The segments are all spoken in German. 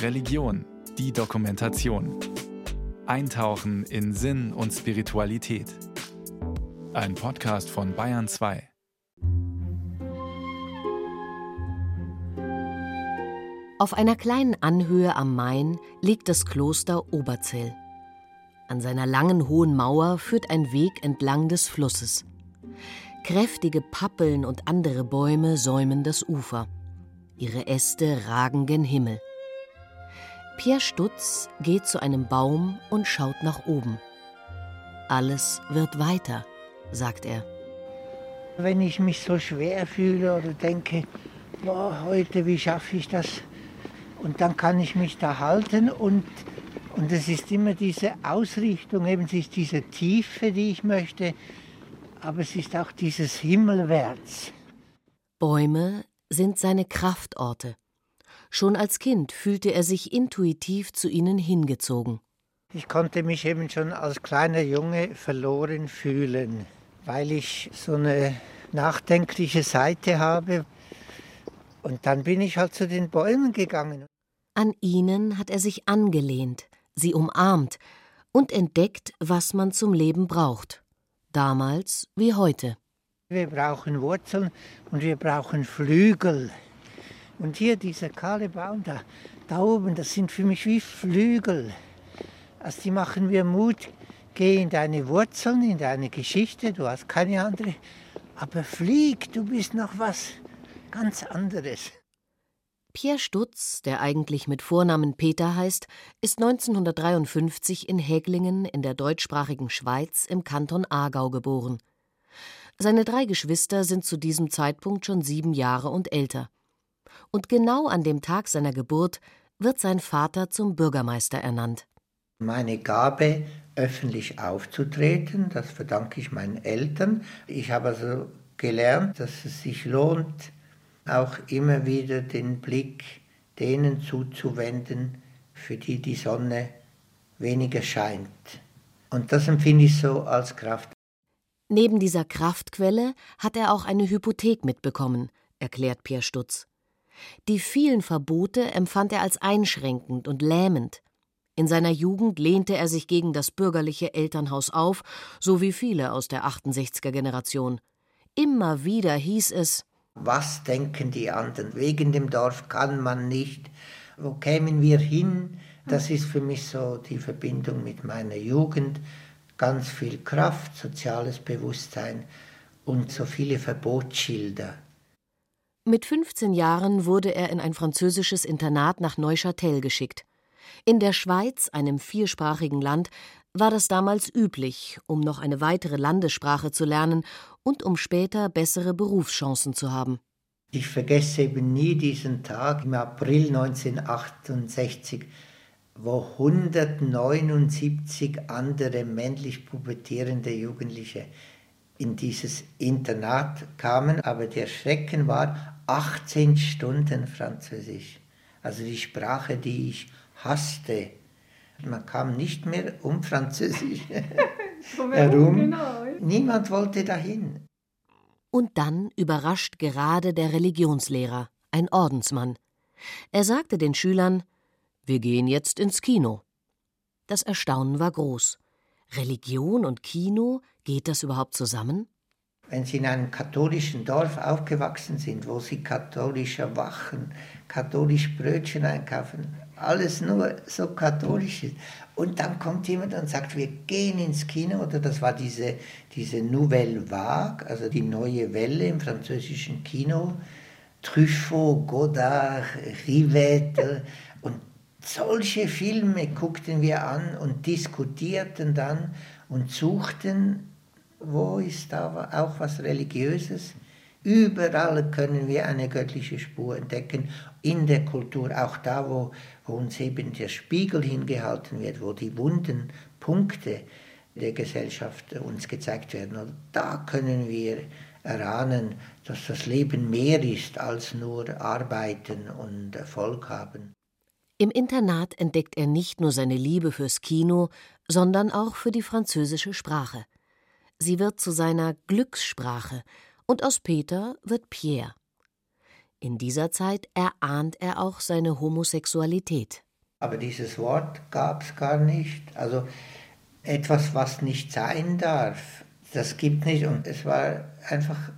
Religion, die Dokumentation. Eintauchen in Sinn und Spiritualität. Ein Podcast von Bayern 2. Auf einer kleinen Anhöhe am Main liegt das Kloster Oberzell. An seiner langen hohen Mauer führt ein Weg entlang des Flusses. Kräftige Pappeln und andere Bäume säumen das Ufer. Ihre Äste ragen gen Himmel. Pierre Stutz geht zu einem Baum und schaut nach oben. Alles wird weiter, sagt er. Wenn ich mich so schwer fühle oder denke, boah, heute, wie schaffe ich das? Und dann kann ich mich da halten und, und es ist immer diese Ausrichtung, eben es ist diese Tiefe, die ich möchte, aber es ist auch dieses Himmelwärts. Bäume sind seine Kraftorte. Schon als Kind fühlte er sich intuitiv zu ihnen hingezogen. Ich konnte mich eben schon als kleiner Junge verloren fühlen, weil ich so eine nachdenkliche Seite habe. Und dann bin ich halt zu den Bäumen gegangen. An ihnen hat er sich angelehnt, sie umarmt und entdeckt, was man zum Leben braucht. Damals wie heute. Wir brauchen Wurzeln und wir brauchen Flügel. Und hier dieser kahle Baum da, da oben, das sind für mich wie Flügel. Also die machen mir Mut. Geh in deine Wurzeln, in deine Geschichte, du hast keine andere. Aber flieg, du bist noch was ganz anderes. Pierre Stutz, der eigentlich mit Vornamen Peter heißt, ist 1953 in Häglingen in der deutschsprachigen Schweiz im Kanton Aargau geboren. Seine drei Geschwister sind zu diesem Zeitpunkt schon sieben Jahre und älter. Und genau an dem Tag seiner Geburt wird sein Vater zum Bürgermeister ernannt. Meine Gabe, öffentlich aufzutreten, das verdanke ich meinen Eltern. Ich habe also gelernt, dass es sich lohnt, auch immer wieder den Blick denen zuzuwenden, für die die Sonne weniger scheint. Und das empfinde ich so als Kraft. Neben dieser Kraftquelle hat er auch eine Hypothek mitbekommen, erklärt Pierre Stutz. Die vielen Verbote empfand er als einschränkend und lähmend. In seiner Jugend lehnte er sich gegen das bürgerliche Elternhaus auf, so wie viele aus der 68er Generation. Immer wieder hieß es was denken die anderen? Wegen dem Dorf kann man nicht. Wo kämen wir hin? Das ist für mich so die Verbindung mit meiner Jugend. Ganz viel Kraft, soziales Bewusstsein und so viele Verbotsschilder. Mit 15 Jahren wurde er in ein französisches Internat nach Neuchâtel geschickt. In der Schweiz, einem viersprachigen Land, war das damals üblich, um noch eine weitere Landessprache zu lernen und um später bessere Berufschancen zu haben. Ich vergesse eben nie diesen Tag im April 1968, wo 179 andere männlich pubertierende Jugendliche in dieses Internat kamen, aber der Schrecken war 18 Stunden Französisch. Also die Sprache, die ich hasste. Man kam nicht mehr um Französisch herum. Genau. Niemand wollte dahin. Und dann überrascht gerade der Religionslehrer, ein Ordensmann. Er sagte den Schülern: Wir gehen jetzt ins Kino. Das Erstaunen war groß. Religion und Kino, geht das überhaupt zusammen? Wenn Sie in einem katholischen Dorf aufgewachsen sind, wo Sie katholisch erwachen, katholisch Brötchen einkaufen, alles nur so katholisch ist. Und dann kommt jemand und sagt, wir gehen ins Kino, oder das war diese, diese Nouvelle Vague, also die neue Welle im französischen Kino. Truffaut, Godard, Rivette solche Filme guckten wir an und diskutierten dann und suchten, wo ist da auch was Religiöses. Überall können wir eine göttliche Spur entdecken, in der Kultur, auch da, wo, wo uns eben der Spiegel hingehalten wird, wo die wunden Punkte der Gesellschaft uns gezeigt werden. Und da können wir erahnen, dass das Leben mehr ist als nur Arbeiten und Erfolg haben. Im Internat entdeckt er nicht nur seine Liebe fürs Kino, sondern auch für die französische Sprache. Sie wird zu seiner Glückssprache, und aus Peter wird Pierre. In dieser Zeit erahnt er auch seine Homosexualität. Aber dieses Wort gab es gar nicht. Also etwas, was nicht sein darf, das gibt nicht. Und es war einfach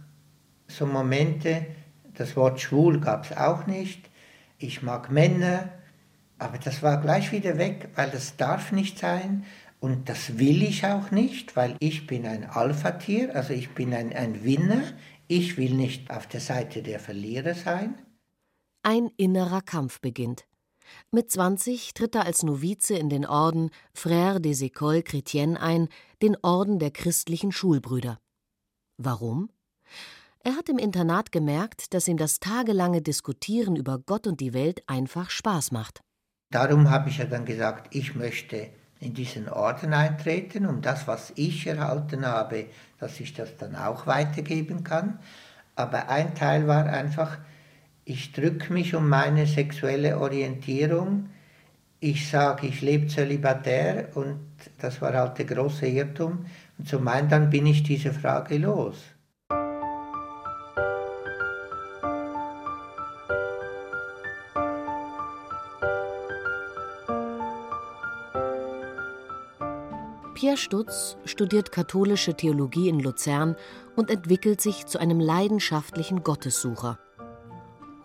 so Momente, das Wort schwul gab es auch nicht. Ich mag Männer, aber das war gleich wieder weg, weil das darf nicht sein. Und das will ich auch nicht, weil ich bin ein Alpha-Tier, also ich bin ein, ein Winner. Ich will nicht auf der Seite der Verlierer sein. Ein innerer Kampf beginnt. Mit 20 tritt er als Novize in den Orden Frère des Écoles Chrétiennes ein, den Orden der christlichen Schulbrüder. Warum? Er hat im Internat gemerkt, dass ihm das tagelange Diskutieren über Gott und die Welt einfach Spaß macht. Darum habe ich ja dann gesagt, ich möchte in diesen Orden eintreten, um das, was ich erhalten habe, dass ich das dann auch weitergeben kann. Aber ein Teil war einfach, ich drücke mich um meine sexuelle Orientierung. Ich sage, ich lebe zölibatär und das war halt der große Irrtum. Und zum einen dann bin ich diese Frage los. Pierre Stutz studiert katholische Theologie in Luzern und entwickelt sich zu einem leidenschaftlichen Gottessucher.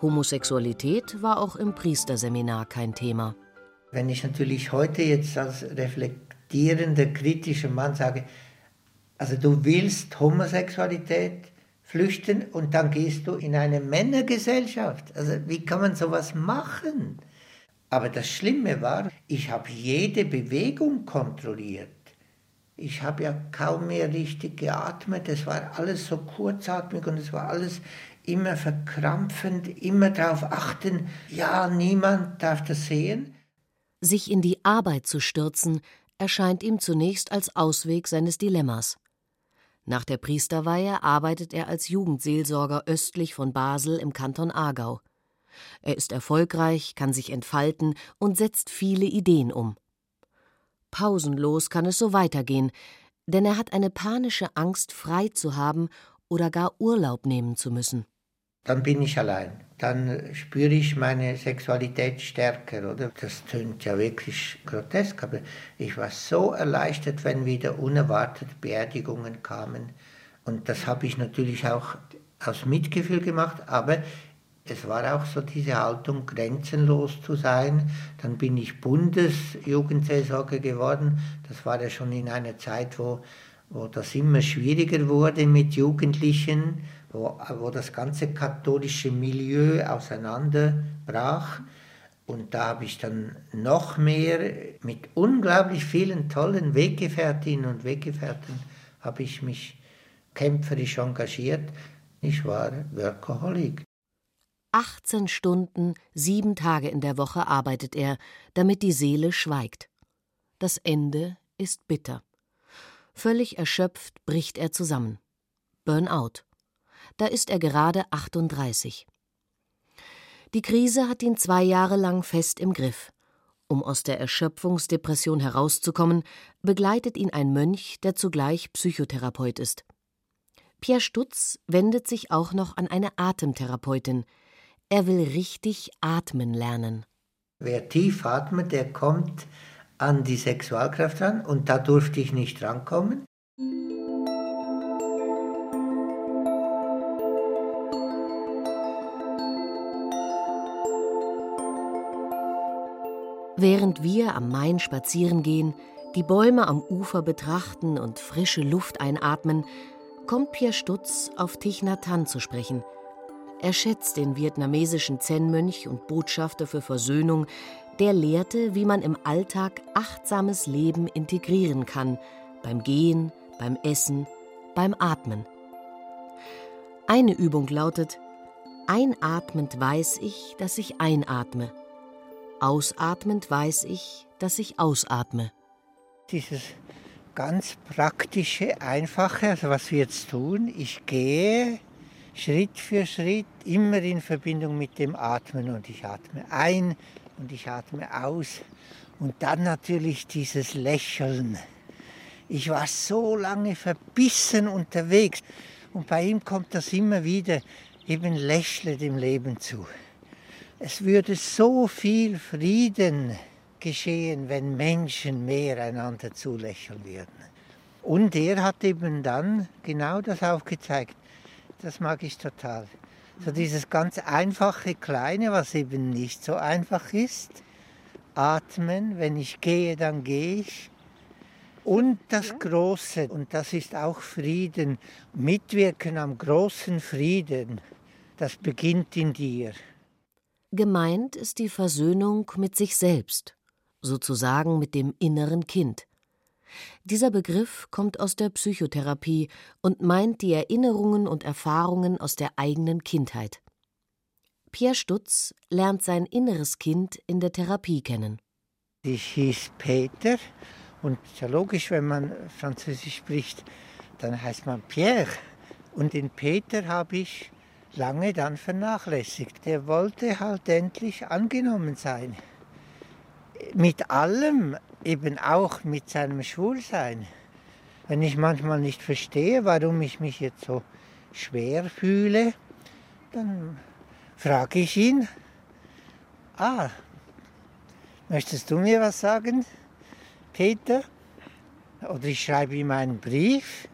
Homosexualität war auch im Priesterseminar kein Thema. Wenn ich natürlich heute jetzt als reflektierender, kritischer Mann sage, also du willst Homosexualität flüchten und dann gehst du in eine Männergesellschaft. Also wie kann man sowas machen? Aber das Schlimme war, ich habe jede Bewegung kontrolliert. Ich habe ja kaum mehr richtig geatmet. Es war alles so kurzatmig und es war alles immer verkrampfend, immer darauf achten, ja, niemand darf das sehen. Sich in die Arbeit zu stürzen, erscheint ihm zunächst als Ausweg seines Dilemmas. Nach der Priesterweihe arbeitet er als Jugendseelsorger östlich von Basel im Kanton Aargau. Er ist erfolgreich, kann sich entfalten und setzt viele Ideen um. Pausenlos kann es so weitergehen, denn er hat eine panische Angst, frei zu haben oder gar Urlaub nehmen zu müssen. Dann bin ich allein. Dann spüre ich meine Sexualität stärker, oder? Das tönt ja wirklich grotesk, aber ich war so erleichtert, wenn wieder unerwartet Beerdigungen kamen. Und das habe ich natürlich auch aus Mitgefühl gemacht, aber es war auch so diese Haltung, grenzenlos zu sein. Dann bin ich Bundesjugendseelsorger geworden. Das war ja schon in einer Zeit, wo, wo das immer schwieriger wurde mit Jugendlichen, wo, wo das ganze katholische Milieu auseinanderbrach. Und da habe ich dann noch mehr mit unglaublich vielen tollen Weggefährtinnen und Weggefährten habe ich mich kämpferisch engagiert. Ich war Workaholic. 18 Stunden, sieben Tage in der Woche arbeitet er, damit die Seele schweigt. Das Ende ist bitter. Völlig erschöpft bricht er zusammen. Burnout. Da ist er gerade 38. Die Krise hat ihn zwei Jahre lang fest im Griff. Um aus der Erschöpfungsdepression herauszukommen, begleitet ihn ein Mönch, der zugleich Psychotherapeut ist. Pierre Stutz wendet sich auch noch an eine Atemtherapeutin, er will richtig atmen lernen. Wer tief atmet, der kommt an die Sexualkraft ran und da durfte ich nicht rankommen. Während wir am Main spazieren gehen, die Bäume am Ufer betrachten und frische Luft einatmen, kommt Pierre Stutz auf Hanh zu sprechen – er schätzt den vietnamesischen Zen-Mönch und Botschafter für Versöhnung, der lehrte, wie man im Alltag achtsames Leben integrieren kann, beim Gehen, beim Essen, beim Atmen. Eine Übung lautet, einatmend weiß ich, dass ich einatme, ausatmend weiß ich, dass ich ausatme. Dieses ganz praktische, einfache, also was wir jetzt tun, ich gehe Schritt für Schritt, immer in Verbindung mit dem Atmen. Und ich atme ein und ich atme aus. Und dann natürlich dieses Lächeln. Ich war so lange verbissen unterwegs und bei ihm kommt das immer wieder. eben lächle dem Leben zu. Es würde so viel Frieden geschehen, wenn Menschen mehr einander zulächeln würden. Und er hat eben dann genau das aufgezeigt. Das mag ich total. So dieses ganz einfache Kleine, was eben nicht so einfach ist. Atmen, wenn ich gehe, dann gehe ich. Und das Große, und das ist auch Frieden, mitwirken am großen Frieden, das beginnt in dir. Gemeint ist die Versöhnung mit sich selbst, sozusagen mit dem inneren Kind. Dieser Begriff kommt aus der Psychotherapie und meint die Erinnerungen und Erfahrungen aus der eigenen Kindheit. Pierre Stutz lernt sein inneres Kind in der Therapie kennen. Ich hieß Peter und ja logisch, wenn man Französisch spricht, dann heißt man Pierre. Und den Peter habe ich lange dann vernachlässigt. Der wollte halt endlich angenommen sein. Mit allem, eben auch mit seinem Schwulsein. Wenn ich manchmal nicht verstehe, warum ich mich jetzt so schwer fühle, dann frage ich ihn, ah, möchtest du mir was sagen, Peter? Oder ich schreibe ihm einen Brief.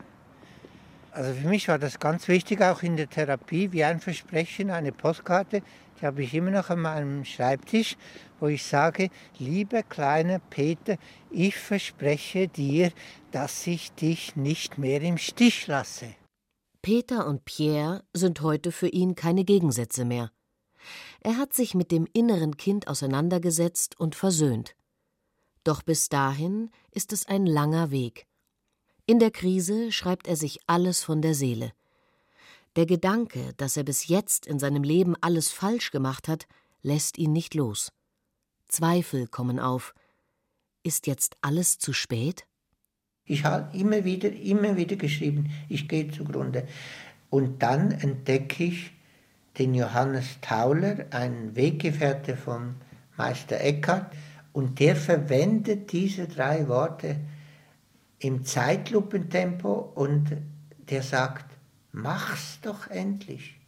Also für mich war das ganz wichtig, auch in der Therapie, wie ein Versprechen, eine Postkarte, die habe ich immer noch an meinem Schreibtisch, wo ich sage, lieber kleiner Peter, ich verspreche dir, dass ich dich nicht mehr im Stich lasse. Peter und Pierre sind heute für ihn keine Gegensätze mehr. Er hat sich mit dem inneren Kind auseinandergesetzt und versöhnt. Doch bis dahin ist es ein langer Weg. In der Krise schreibt er sich alles von der Seele. Der Gedanke, dass er bis jetzt in seinem Leben alles falsch gemacht hat, lässt ihn nicht los. Zweifel kommen auf. Ist jetzt alles zu spät? Ich habe immer wieder, immer wieder geschrieben, ich gehe zugrunde. Und dann entdecke ich den Johannes Tauler, einen Weggefährte von Meister Eckhart, und der verwendet diese drei Worte im Zeitlupentempo und der sagt, mach's doch endlich.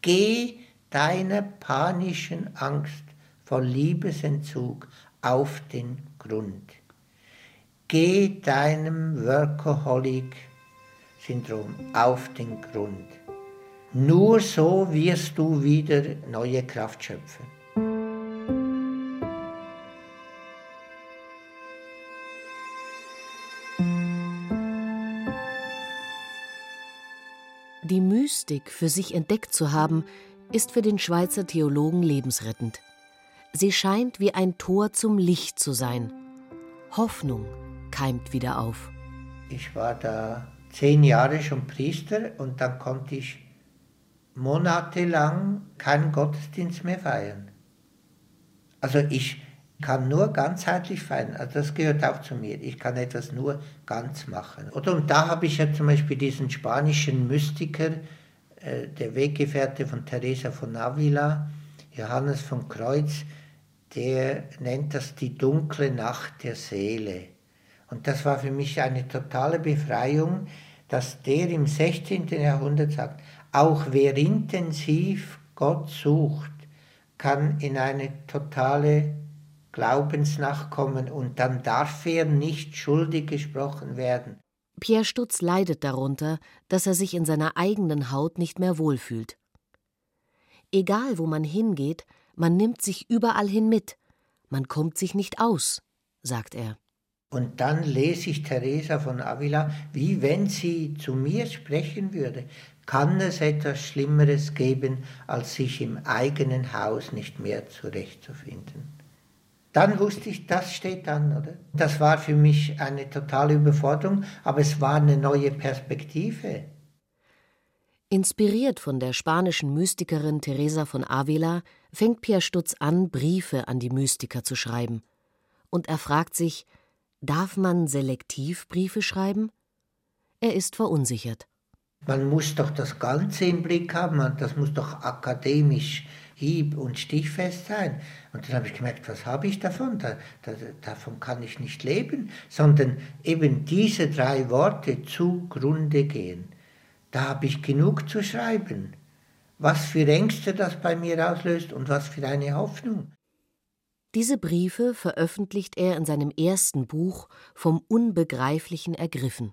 Geh deiner panischen Angst vor Liebesentzug auf den Grund. Geh deinem Workaholic-Syndrom auf den Grund. Nur so wirst du wieder neue Kraft schöpfen. Mystik für sich entdeckt zu haben, ist für den Schweizer Theologen lebensrettend. Sie scheint wie ein Tor zum Licht zu sein. Hoffnung keimt wieder auf. Ich war da zehn Jahre schon Priester und dann konnte ich monatelang keinen Gottesdienst mehr feiern. Also ich kann nur ganzheitlich feiern. Also das gehört auch zu mir. Ich kann etwas nur ganz machen. Oder und da habe ich ja zum Beispiel diesen spanischen Mystiker, äh, der Weggefährte von Teresa von Avila, Johannes von Kreuz, der nennt das die dunkle Nacht der Seele. Und das war für mich eine totale Befreiung, dass der im 16. Jahrhundert sagt, auch wer intensiv Gott sucht, kann in eine totale Glaubensnachkommen und dann darf er nicht schuldig gesprochen werden. Pierre Stutz leidet darunter, dass er sich in seiner eigenen Haut nicht mehr wohlfühlt. Egal, wo man hingeht, man nimmt sich überall hin mit. Man kommt sich nicht aus, sagt er. Und dann lese ich Teresa von Avila, wie wenn sie zu mir sprechen würde. Kann es etwas Schlimmeres geben, als sich im eigenen Haus nicht mehr zurechtzufinden? Dann wusste ich, das steht an, oder? Das war für mich eine totale Überforderung, aber es war eine neue Perspektive. Inspiriert von der spanischen Mystikerin Teresa von Avila fängt Pierre Stutz an, Briefe an die Mystiker zu schreiben. Und er fragt sich, darf man selektiv Briefe schreiben? Er ist verunsichert. Man muss doch das Ganze im Blick haben, das muss doch akademisch hieb- und stichfest sein. Und dann habe ich gemerkt, was habe ich davon? Da, da, davon kann ich nicht leben, sondern eben diese drei Worte zugrunde gehen. Da habe ich genug zu schreiben. was für Ängste das bei mir auslöst und was für eine Hoffnung. Diese Briefe veröffentlicht er in seinem ersten Buch Vom Unbegreiflichen ergriffen.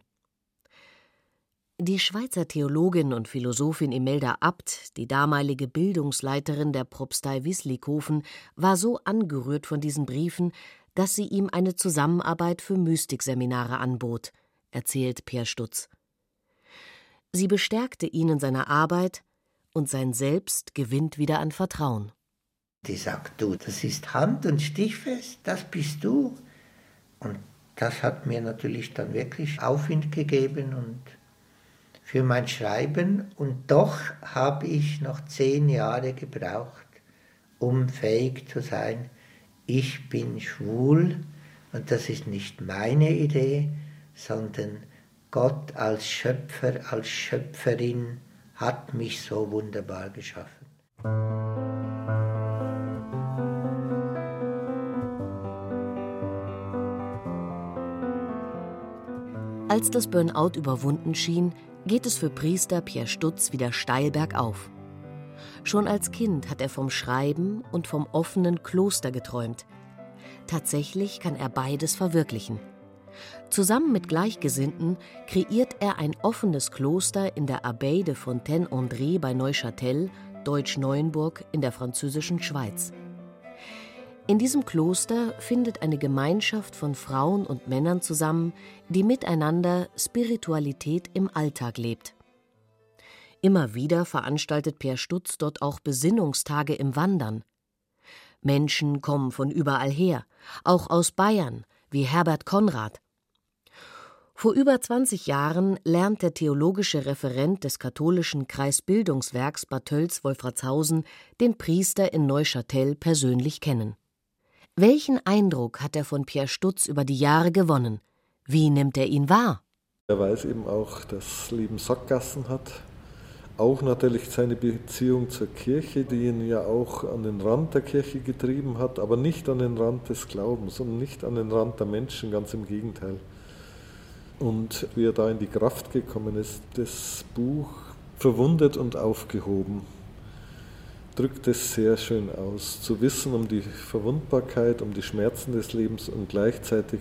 Die Schweizer Theologin und Philosophin Imelda Abt, die damalige Bildungsleiterin der Propstei Wislikofen, war so angerührt von diesen Briefen, dass sie ihm eine Zusammenarbeit für Mystikseminare anbot, erzählt Peer Stutz. Sie bestärkte ihn in seiner Arbeit und sein Selbst gewinnt wieder an Vertrauen. Die sagt, du, das ist hand- und stichfest, das bist du. Und das hat mir natürlich dann wirklich Aufwind gegeben und für mein Schreiben. Und doch habe ich noch zehn Jahre gebraucht, um fähig zu sein, ich bin schwul und das ist nicht meine Idee, sondern Gott als Schöpfer, als Schöpferin hat mich so wunderbar geschaffen. Als das Burnout überwunden schien, geht es für Priester Pierre Stutz wieder steil bergauf. Schon als Kind hat er vom Schreiben und vom offenen Kloster geträumt. Tatsächlich kann er beides verwirklichen. Zusammen mit Gleichgesinnten kreiert er ein offenes Kloster in der Abbaye de Fontaine-André bei Neuchâtel, Deutsch-Neuenburg in der französischen Schweiz. In diesem Kloster findet eine Gemeinschaft von Frauen und Männern zusammen, die miteinander Spiritualität im Alltag lebt. Immer wieder veranstaltet Per Stutz dort auch Besinnungstage im Wandern. Menschen kommen von überall her, auch aus Bayern, wie Herbert Konrad. Vor über 20 Jahren lernt der theologische Referent des katholischen Kreisbildungswerks Bad Tölz-Wolfratshausen den Priester in Neuchâtel persönlich kennen. Welchen Eindruck hat er von Pierre Stutz über die Jahre gewonnen? Wie nimmt er ihn wahr? Er weiß eben auch, dass Leben Sackgassen hat. Auch natürlich seine Beziehung zur Kirche, die ihn ja auch an den Rand der Kirche getrieben hat, aber nicht an den Rand des Glaubens und nicht an den Rand der Menschen, ganz im Gegenteil. Und wie er da in die Kraft gekommen ist, das Buch verwundet und aufgehoben drückt es sehr schön aus. Zu wissen um die Verwundbarkeit, um die Schmerzen des Lebens und gleichzeitig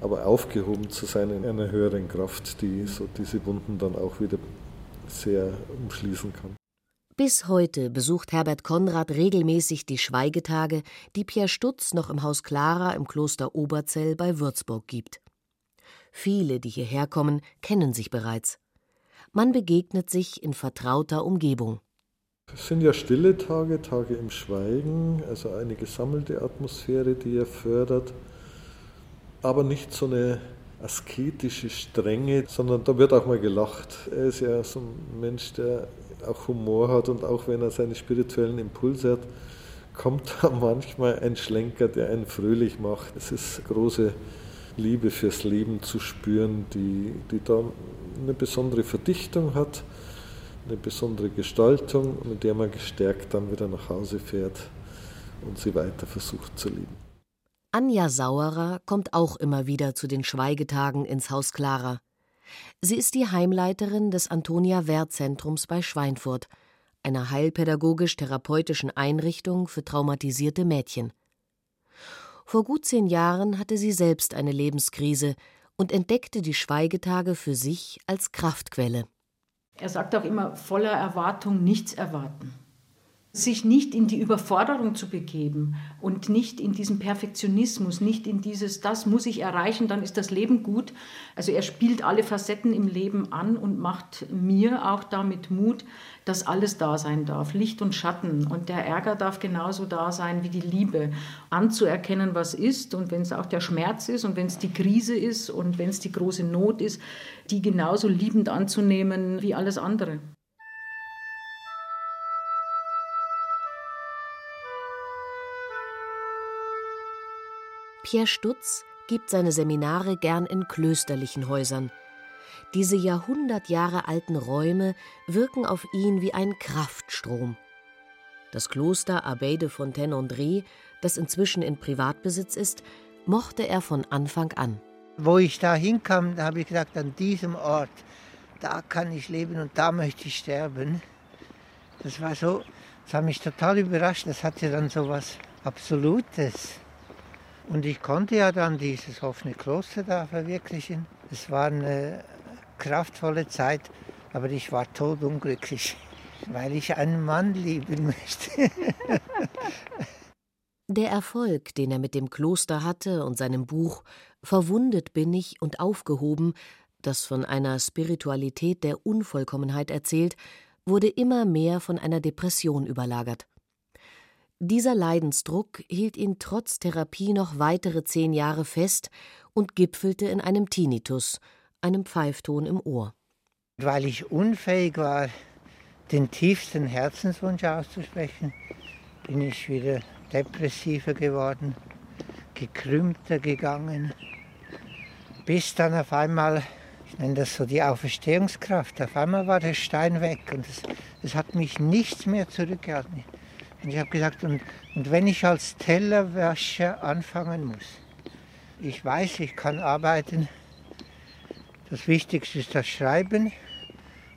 aber aufgehoben zu sein in einer höheren Kraft, die so diese Wunden dann auch wieder sehr umschließen kann. Bis heute besucht Herbert Konrad regelmäßig die Schweigetage, die Pierre Stutz noch im Haus Clara im Kloster Oberzell bei Würzburg gibt. Viele, die hierher kommen, kennen sich bereits. Man begegnet sich in vertrauter Umgebung. Es sind ja stille Tage, Tage im Schweigen, also eine gesammelte Atmosphäre, die er fördert, aber nicht so eine asketische Strenge, sondern da wird auch mal gelacht. Er ist ja so ein Mensch, der auch Humor hat und auch wenn er seine spirituellen Impulse hat, kommt da manchmal ein Schlenker, der einen fröhlich macht. Es ist große Liebe fürs Leben zu spüren, die, die da eine besondere Verdichtung hat eine besondere Gestaltung, mit der man gestärkt dann wieder nach Hause fährt und sie weiter versucht zu lieben. Anja Sauerer kommt auch immer wieder zu den Schweigetagen ins Haus Clara. Sie ist die Heimleiterin des Antonia Wehr Zentrums bei Schweinfurt, einer heilpädagogisch-therapeutischen Einrichtung für traumatisierte Mädchen. Vor gut zehn Jahren hatte sie selbst eine Lebenskrise und entdeckte die Schweigetage für sich als Kraftquelle. Er sagt auch immer, voller Erwartung nichts erwarten. Sich nicht in die Überforderung zu begeben und nicht in diesen Perfektionismus, nicht in dieses, das muss ich erreichen, dann ist das Leben gut. Also er spielt alle Facetten im Leben an und macht mir auch damit Mut, dass alles da sein darf, Licht und Schatten. Und der Ärger darf genauso da sein wie die Liebe. Anzuerkennen, was ist und wenn es auch der Schmerz ist und wenn es die Krise ist und wenn es die große Not ist, die genauso liebend anzunehmen wie alles andere. Pierre Stutz gibt seine Seminare gern in klösterlichen Häusern. Diese Jahrhundert Jahre alten Räume wirken auf ihn wie ein Kraftstrom. Das Kloster Abbaye de Fontaine-André, das inzwischen in Privatbesitz ist, mochte er von Anfang an. Wo ich da hinkam, da habe ich gesagt, an diesem Ort, da kann ich leben und da möchte ich sterben. Das war so, das hat mich total überrascht. Das hatte dann so was Absolutes. Und ich konnte ja dann dieses offene Kloster da verwirklichen. Es war eine kraftvolle Zeit, aber ich war todunglücklich, weil ich einen Mann lieben möchte. Der Erfolg, den er mit dem Kloster hatte und seinem Buch Verwundet bin ich und aufgehoben, das von einer Spiritualität der Unvollkommenheit erzählt, wurde immer mehr von einer Depression überlagert. Dieser Leidensdruck hielt ihn trotz Therapie noch weitere zehn Jahre fest und gipfelte in einem Tinnitus, einem Pfeifton im Ohr. Weil ich unfähig war, den tiefsten Herzenswunsch auszusprechen, bin ich wieder depressiver geworden, gekrümmter gegangen, bis dann auf einmal, ich nenne das so die Auferstehungskraft, auf einmal war der Stein weg und es, es hat mich nichts mehr zurückgehalten. Und ich habe gesagt, und, und wenn ich als Tellerwäscher anfangen muss, ich weiß, ich kann arbeiten, das Wichtigste ist das Schreiben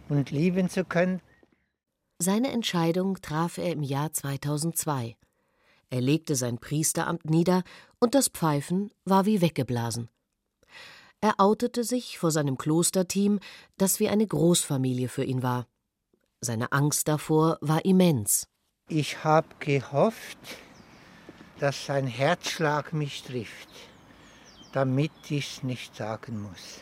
und lieben zu können. Seine Entscheidung traf er im Jahr 2002. Er legte sein Priesteramt nieder und das Pfeifen war wie weggeblasen. Er outete sich vor seinem Klosterteam, das wie eine Großfamilie für ihn war. Seine Angst davor war immens. Ich habe gehofft, dass sein Herzschlag mich trifft, damit ich es nicht sagen muss.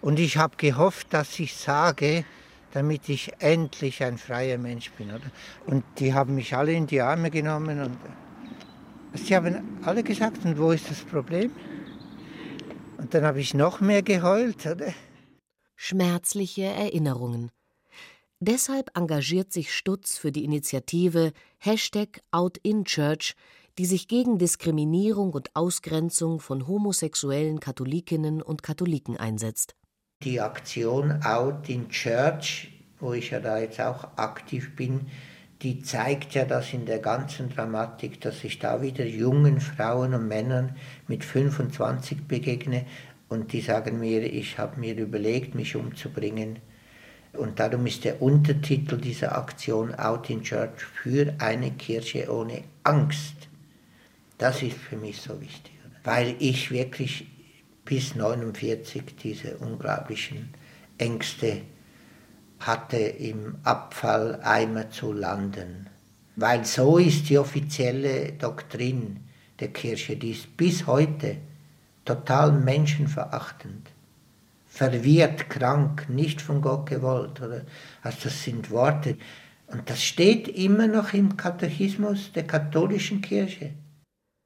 Und ich habe gehofft, dass ich sage, damit ich endlich ein freier Mensch bin. Oder? Und die haben mich alle in die Arme genommen und sie haben alle gesagt, und wo ist das Problem? Und dann habe ich noch mehr geheult. Oder? Schmerzliche Erinnerungen. Deshalb engagiert sich Stutz für die Initiative Hashtag OutInChurch, die sich gegen Diskriminierung und Ausgrenzung von homosexuellen Katholikinnen und Katholiken einsetzt. Die Aktion Out in Church, wo ich ja da jetzt auch aktiv bin, die zeigt ja das in der ganzen Dramatik, dass ich da wieder jungen Frauen und Männern mit 25 begegne und die sagen mir, ich habe mir überlegt, mich umzubringen. Und darum ist der Untertitel dieser Aktion Out in Church für eine Kirche ohne Angst. Das ist für mich so wichtig, weil ich wirklich bis 49 diese unglaublichen Ängste hatte, im Abfalleimer zu landen. Weil so ist die offizielle Doktrin der Kirche, die ist bis heute total menschenverachtend, verwirrt, krank, nicht von Gott gewollt. Oder? Also das sind Worte. Und das steht immer noch im Katechismus der katholischen Kirche.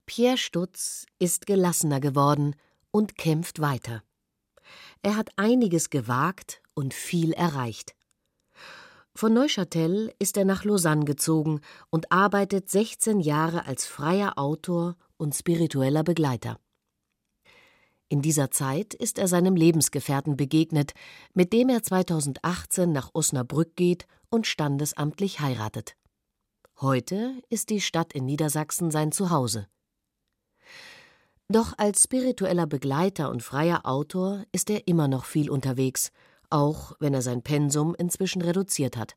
Pierre Stutz ist gelassener geworden und kämpft weiter. Er hat einiges gewagt und viel erreicht. Von Neuchâtel ist er nach Lausanne gezogen und arbeitet 16 Jahre als freier Autor und spiritueller Begleiter. In dieser Zeit ist er seinem Lebensgefährten begegnet, mit dem er 2018 nach Osnabrück geht und standesamtlich heiratet. Heute ist die Stadt in Niedersachsen sein Zuhause. Doch als spiritueller Begleiter und freier Autor ist er immer noch viel unterwegs, auch wenn er sein Pensum inzwischen reduziert hat.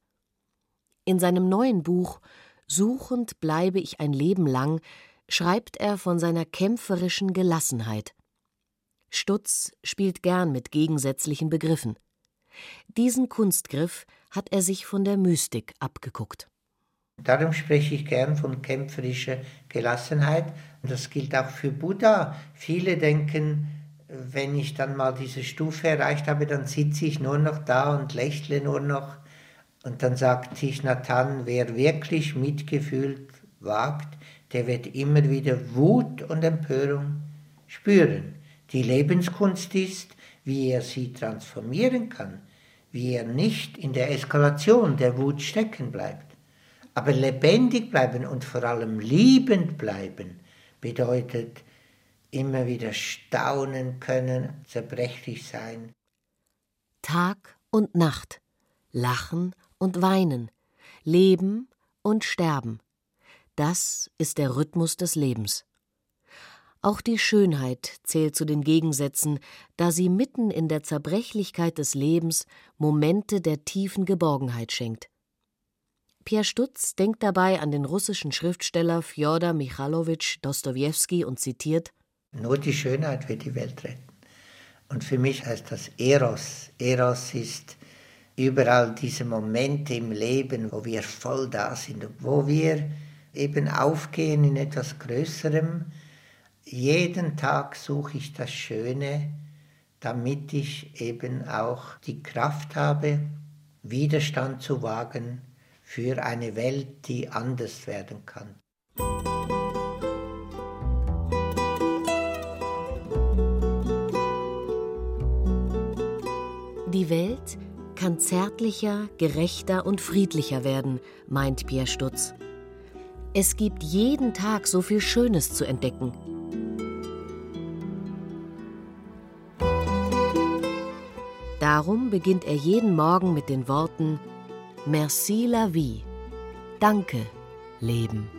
In seinem neuen Buch Suchend bleibe ich ein Leben lang schreibt er von seiner kämpferischen Gelassenheit. Stutz spielt gern mit gegensätzlichen Begriffen. Diesen Kunstgriff hat er sich von der Mystik abgeguckt. Darum spreche ich gern von kämpferischer Gelassenheit. Und das gilt auch für Buddha. Viele denken, wenn ich dann mal diese Stufe erreicht habe, dann sitze ich nur noch da und lächle nur noch. Und dann sagt sich Nathan, wer wirklich Mitgefühl wagt, der wird immer wieder Wut und Empörung spüren. Die Lebenskunst ist, wie er sie transformieren kann, wie er nicht in der Eskalation der Wut stecken bleibt. Aber lebendig bleiben und vor allem liebend bleiben bedeutet immer wieder staunen können, zerbrechlich sein. Tag und Nacht, lachen und weinen, leben und sterben. Das ist der Rhythmus des Lebens. Auch die Schönheit zählt zu den Gegensätzen, da sie mitten in der Zerbrechlichkeit des Lebens Momente der tiefen Geborgenheit schenkt. Pierre Stutz denkt dabei an den russischen Schriftsteller Fjodor Michalowitsch Dostojewski und zitiert: Nur die Schönheit wird die Welt retten. Und für mich heißt das Eros. Eros ist überall diese Momente im Leben, wo wir voll da sind, wo wir eben aufgehen in etwas Größerem. Jeden Tag suche ich das Schöne, damit ich eben auch die Kraft habe, Widerstand zu wagen für eine Welt, die anders werden kann. Die Welt kann zärtlicher, gerechter und friedlicher werden, meint Pierre Stutz. Es gibt jeden Tag so viel Schönes zu entdecken. Darum beginnt er jeden Morgen mit den Worten Merci la vie. Danke, Leben.